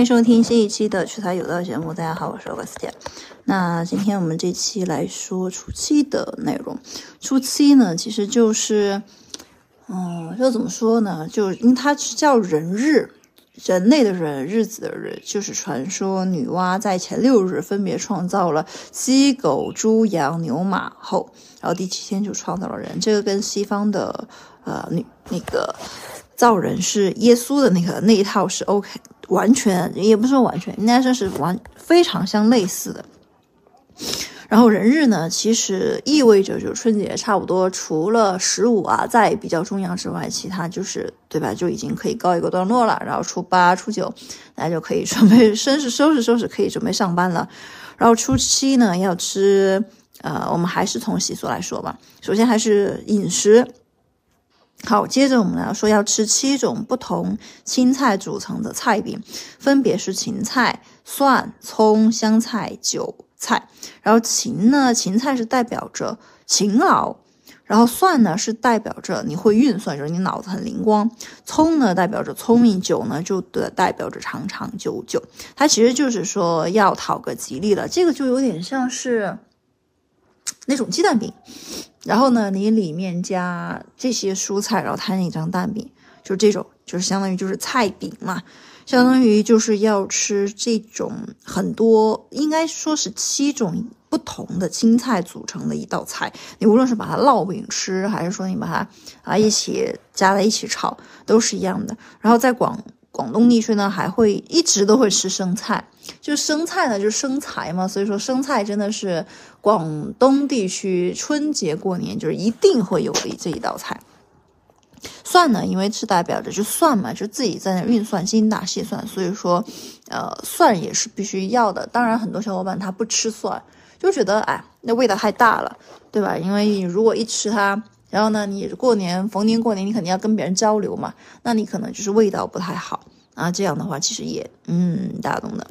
欢迎收听新一期的趣谈有道节目。大家好，我是罗斯姐。那今天我们这期来说初七的内容。初七呢，其实就是，嗯，要怎么说呢？就因为它是叫人日，人类的人，日子的日，就是传说女娲在前六日分别创造了鸡、狗、猪、羊、牛、马后，然后第七天就创造了人。这个跟西方的呃女那个造人是耶稣的那个那一套是 OK。完全也不是完全，应该说是完非常相类似的。然后人日呢，其实意味着就春节差不多，除了十五啊在比较重要之外，其他就是对吧，就已经可以告一个段落了。然后初八、初九，大家就可以准备 收拾收拾收拾，可以准备上班了。然后初七呢，要吃呃，我们还是从习俗来说吧。首先还是饮食。好，接着我们来说，要吃七种不同青菜组成的菜饼，分别是芹菜、蒜、葱、香菜、韭菜。然后芹呢，芹菜是代表着勤劳；然后蒜呢，是代表着你会运算，就是你脑子很灵光；葱呢，代表着聪明；韭呢，就的代表着长长久久。它其实就是说要讨个吉利了，这个就有点像是那种鸡蛋饼。然后呢，你里面加这些蔬菜，然后摊一张蛋饼，就这种，就是相当于就是菜饼嘛，相当于就是要吃这种很多，应该说是七种不同的青菜组成的一道菜。你无论是把它烙饼吃，还是说你把它啊一起加在一起炒，都是一样的。然后在广。广东地区呢，还会一直都会吃生菜，就生菜呢，就是生财嘛，所以说生菜真的是广东地区春节过年就是一定会有的这一道菜。蒜呢，因为是代表着就蒜嘛，就自己在那运算精打细算，所以说，呃，蒜也是必须要的。当然，很多小伙伴他不吃蒜，就觉得哎，那味道太大了，对吧？因为你如果一吃它。然后呢，你过年逢年过年，你肯定要跟别人交流嘛，那你可能就是味道不太好啊。这样的话，其实也嗯，大家懂的。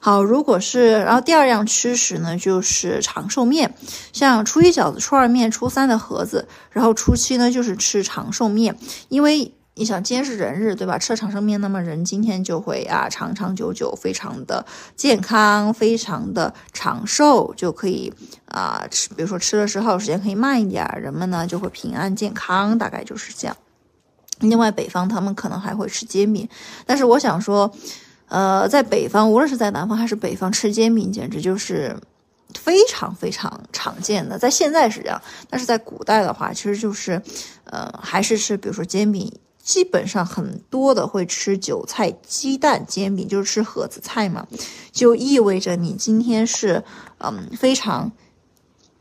好，如果是然后第二样吃食呢，就是长寿面，像初一饺子、初二面、初三的盒子，然后初七呢就是吃长寿面，因为。你想，今天是人日，对吧？吃了长寿面，那么人今天就会啊长长久久，非常的健康，非常的长寿，就可以啊吃。比如说吃的时候时间可以慢一点，人们呢就会平安健康，大概就是这样。另外，北方他们可能还会吃煎饼，但是我想说，呃，在北方，无论是在南方还是北方，吃煎饼简直就是非常非常常见的。在现在是这样，但是在古代的话，其实就是，呃，还是是比如说煎饼。基本上很多的会吃韭菜鸡蛋煎饼，就是吃盒子菜嘛，就意味着你今天是嗯非常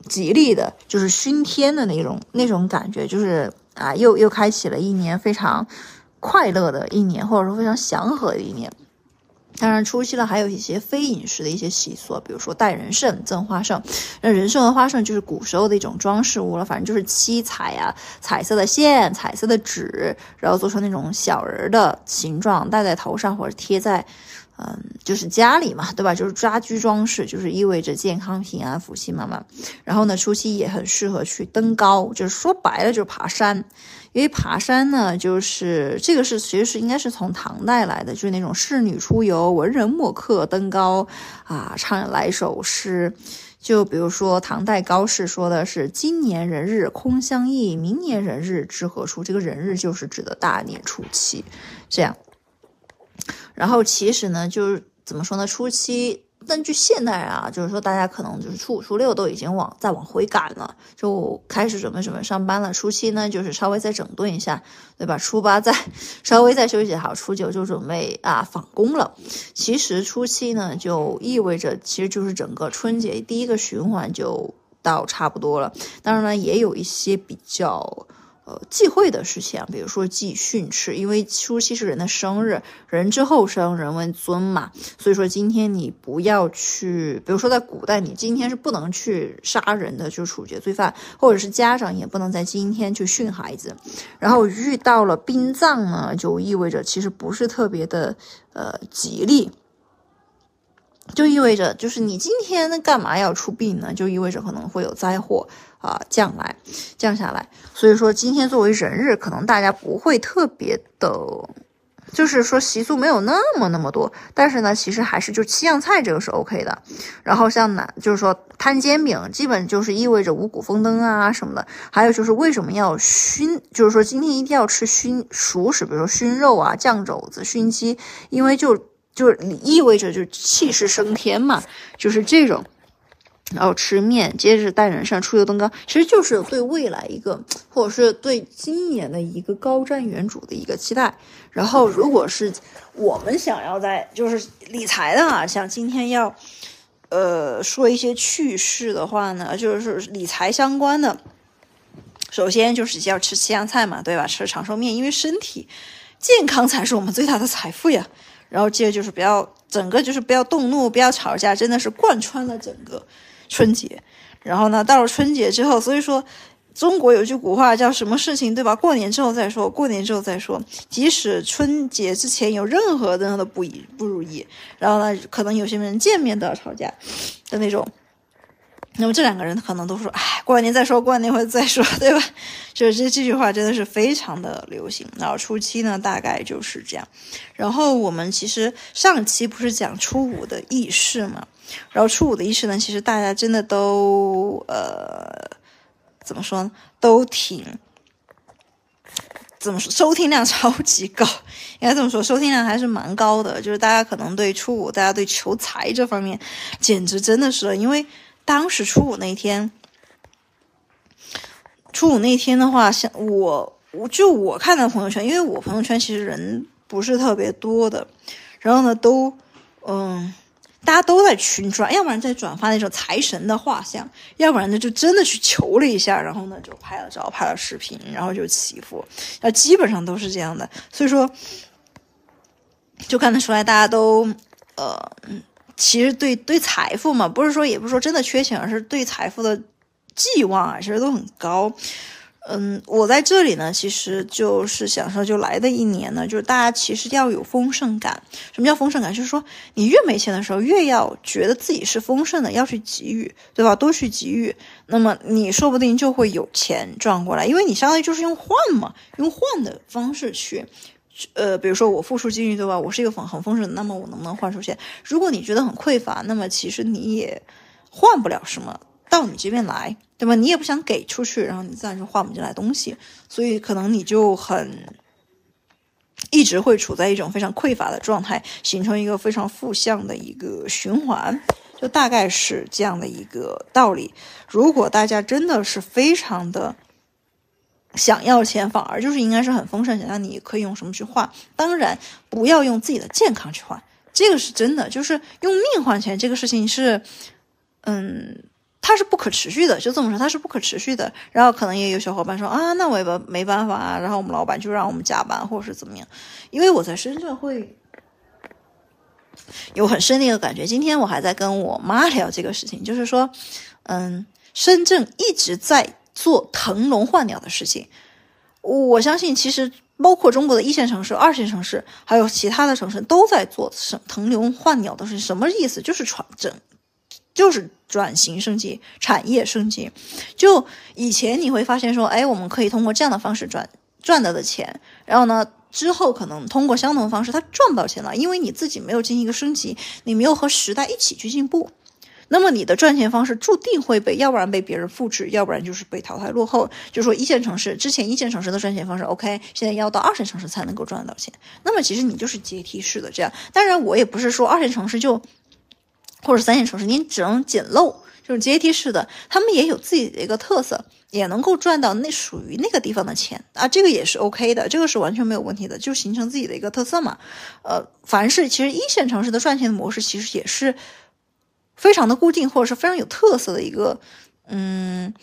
吉利的，就是熏天的那种那种感觉，就是啊又又开启了一年非常快乐的一年，或者说非常祥和的一年。当然，初期了还有一些非饮食的一些习俗，比如说戴人参、赠花生。那人参和花生就是古时候的一种装饰物了，反正就是七彩呀、彩色的线、彩色的纸，然后做成那种小人的形状，戴在头上或者贴在，嗯，就是家里嘛，对吧？就是家居装饰，就是意味着健康、平安、福气满满。然后呢，除夕也很适合去登高，就是说白了就是爬山。因为爬山呢，就是这个是其实是应该是从唐代来的，就是那种仕女出游、文人墨客登高啊，唱来首诗。就比如说唐代高适说的是“今年人日空相忆，明年人日知何处”。这个人日就是指的大年初七，这样。然后其实呢，就是怎么说呢，初七。但据现代人啊，就是说大家可能就是初五、初六都已经往再往回赶了，就开始准备准备上班了。初七呢，就是稍微再整顿一下，对吧？初八再 稍微再休息好，初九就准备啊返工了。其实初七呢，就意味着其实就是整个春节第一个循环就到差不多了。当然呢，也有一些比较。呃，忌讳的事情，比如说忌训斥，因为初七是人的生日，人之后生，人为尊嘛，所以说今天你不要去，比如说在古代，你今天是不能去杀人的，就处决罪犯，或者是家长也不能在今天去训孩子。然后遇到了殡葬呢，就意味着其实不是特别的呃吉利。就意味着，就是你今天干嘛要出殡呢？就意味着可能会有灾祸啊降来，降下来。所以说，今天作为人日，可能大家不会特别的就是说习俗没有那么那么多，但是呢，其实还是就七样菜这个是 OK 的。然后像南，就是说摊煎饼，基本就是意味着五谷丰登啊什么的。还有就是为什么要熏，就是说今天一定要吃熏熟食，比如说熏肉啊、酱肘子、熏鸡，因为就就是意味着就是气势升天嘛，就是这种。然后吃面，接着带人上出游登高，其实就是对未来一个，或者是对今年的一个高瞻远瞩的一个期待。然后，如果是我们想要在就是理财的啊，像今天要呃说一些趣事的话呢，就是理财相关的，首先就是要吃西洋菜嘛，对吧？吃长寿面，因为身体健康才是我们最大的财富呀。然后接着就是不要整个就是不要动怒，不要吵架，真的是贯穿了整个。春节，然后呢，到了春节之后，所以说中国有句古话叫什么事情，对吧？过年之后再说，过年之后再说。即使春节之前有任何的不一不如意，然后呢，可能有些人见面都要吵架的那种。那么这两个人可能都说：“哎，过完年再说，过完年会再说，对吧？”就是这这句话真的是非常的流行。然后初七呢，大概就是这样。然后我们其实上期不是讲初五的仪式嘛？然后初五的仪式呢，其实大家真的都呃，怎么说呢？都挺怎么说？收听量 超级高，应该这么说，收听量还是蛮高的。就是大家可能对初五，大家对求财这方面，简直真的是因为。当时初五那天，初五那天的话，像我，我就我看到朋友圈，因为我朋友圈其实人不是特别多的，然后呢，都，嗯，大家都在群转，要不然在转发那种财神的画像，要不然呢就真的去求了一下，然后呢就拍了照、拍了视频，然后就祈福，啊，基本上都是这样的，所以说，就看得出来大家都，呃，嗯。其实对对财富嘛，不是说也不是说真的缺钱，而是对财富的寄望啊，其实都很高。嗯，我在这里呢，其实就是想说，就来的一年呢，就是大家其实要有丰盛感。什么叫丰盛感？就是说你越没钱的时候，越要觉得自己是丰盛的，要去给予，对吧？多去给予，那么你说不定就会有钱赚过来，因为你相当于就是用换嘛，用换的方式去。呃，比如说我付出精力，对吧？我是一个很很丰盛的，那么我能不能换出钱？如果你觉得很匮乏，那么其实你也换不了什么到你这边来，对吧？你也不想给出去，然后你自然就换不进来东西，所以可能你就很一直会处在一种非常匮乏的状态，形成一个非常负向的一个循环，就大概是这样的一个道理。如果大家真的是非常的。想要钱，反而就是应该是很丰盛。那你可以用什么去换？当然不要用自己的健康去换，这个是真的。就是用命换钱这个事情是，嗯，它是不可持续的。就这么说，它是不可持续的。然后可能也有小伙伴说啊，那我也没没办法啊。然后我们老板就让我们加班，或者是怎么样？因为我在深圳会有很深的一个感觉。今天我还在跟我妈聊这个事情，就是说，嗯，深圳一直在。做腾笼换鸟的事情，我相信其实包括中国的一线城市、二线城市，还有其他的城市都在做什腾笼换鸟的事情。什么意思？就是转整，就是转型升级、产业升级。就以前你会发现说，哎，我们可以通过这样的方式赚赚到的钱，然后呢，之后可能通过相同的方式，他赚不到钱了，因为你自己没有进行一个升级，你没有和时代一起去进步。那么你的赚钱方式注定会被，要不然被别人复制，要不然就是被淘汰落后。就说一线城市之前一线城市的赚钱方式 OK，现在要到二线城市才能够赚得到钱。那么其实你就是阶梯式的这样。当然我也不是说二线城市就，或者三线城市你只能捡漏，就是阶梯式的，他们也有自己的一个特色，也能够赚到那属于那个地方的钱啊，这个也是 OK 的，这个是完全没有问题的，就形成自己的一个特色嘛。呃，凡是其实一线城市的赚钱的模式其实也是。非常的固定，或者是非常有特色的一个，嗯，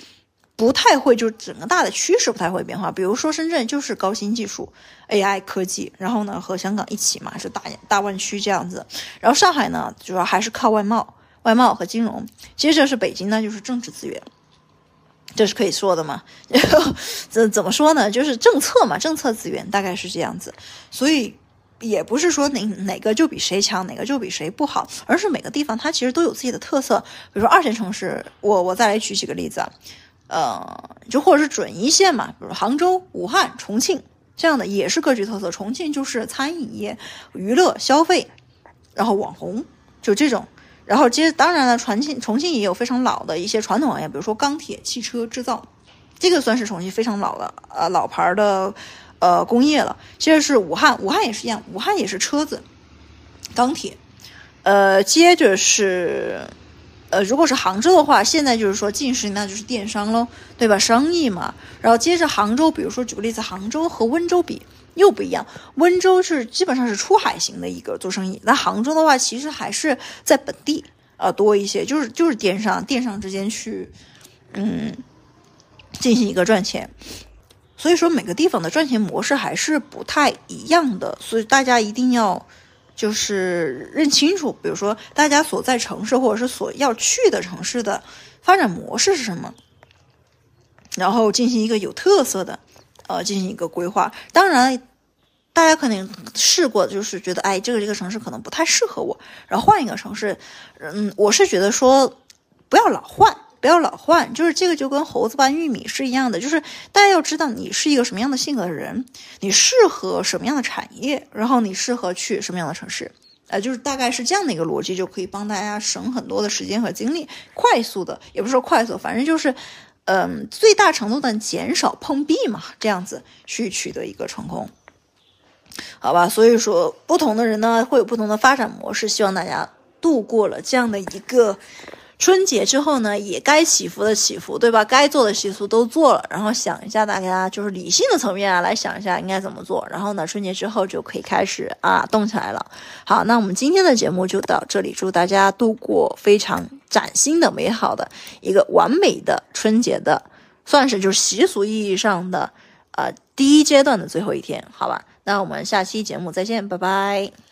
不太会，就整个大的趋势不太会变化。比如说深圳就是高新技术、AI 科技，然后呢和香港一起嘛，是大大湾区这样子。然后上海呢主要还是靠外贸、外贸和金融。接着是北京呢就是政治资源，这是可以说的嘛？然后怎怎么说呢？就是政策嘛，政策资源大概是这样子。所以。也不是说哪哪个就比谁强，哪个就比谁不好，而是每个地方它其实都有自己的特色。比如说二线城市，我我再来举几个例子啊，呃，就或者是准一线嘛，比如杭州、武汉、重庆，这样的也是各具特色。重庆就是餐饮业、娱乐消费，然后网红就这种。然后其实当然了，重庆重庆也有非常老的一些传统行业，比如说钢铁、汽车制造，这个算是重庆非常老的呃老牌的呃工业了。接着是武汉，武汉也是一样，武汉也是车子、钢铁。呃，接着是呃，如果是杭州的话，现在就是说近十年那就是电商喽，对吧？生意嘛。然后接着杭州，比如说举个例子，杭州和温州比。又不一样，温州是基本上是出海型的一个做生意，那杭州的话，其实还是在本地呃多一些，就是就是电商电商之间去嗯进行一个赚钱，所以说每个地方的赚钱模式还是不太一样的，所以大家一定要就是认清楚，比如说大家所在城市或者是所要去的城市的发展模式是什么，然后进行一个有特色的。呃，进行一个规划。当然，大家可能试过，就是觉得，哎，这个这个城市可能不太适合我，然后换一个城市。嗯，我是觉得说，不要老换，不要老换。就是这个就跟猴子搬玉米是一样的，就是大家要知道你是一个什么样的性格的人，你适合什么样的产业，然后你适合去什么样的城市。呃，就是大概是这样的一个逻辑，就可以帮大家省很多的时间和精力，快速的，也不是说快速，反正就是。嗯，最大程度的减少碰壁嘛，这样子去取得一个成功，好吧？所以说，不同的人呢会有不同的发展模式。希望大家度过了这样的一个。春节之后呢，也该祈福的祈福，对吧？该做的习俗都做了，然后想一下，大家就是理性的层面啊，来想一下应该怎么做。然后呢，春节之后就可以开始啊动起来了。好，那我们今天的节目就到这里，祝大家度过非常崭新的、美好的一个完美的春节的，算是就是习俗意义上的呃第一阶段的最后一天，好吧？那我们下期节目再见，拜拜。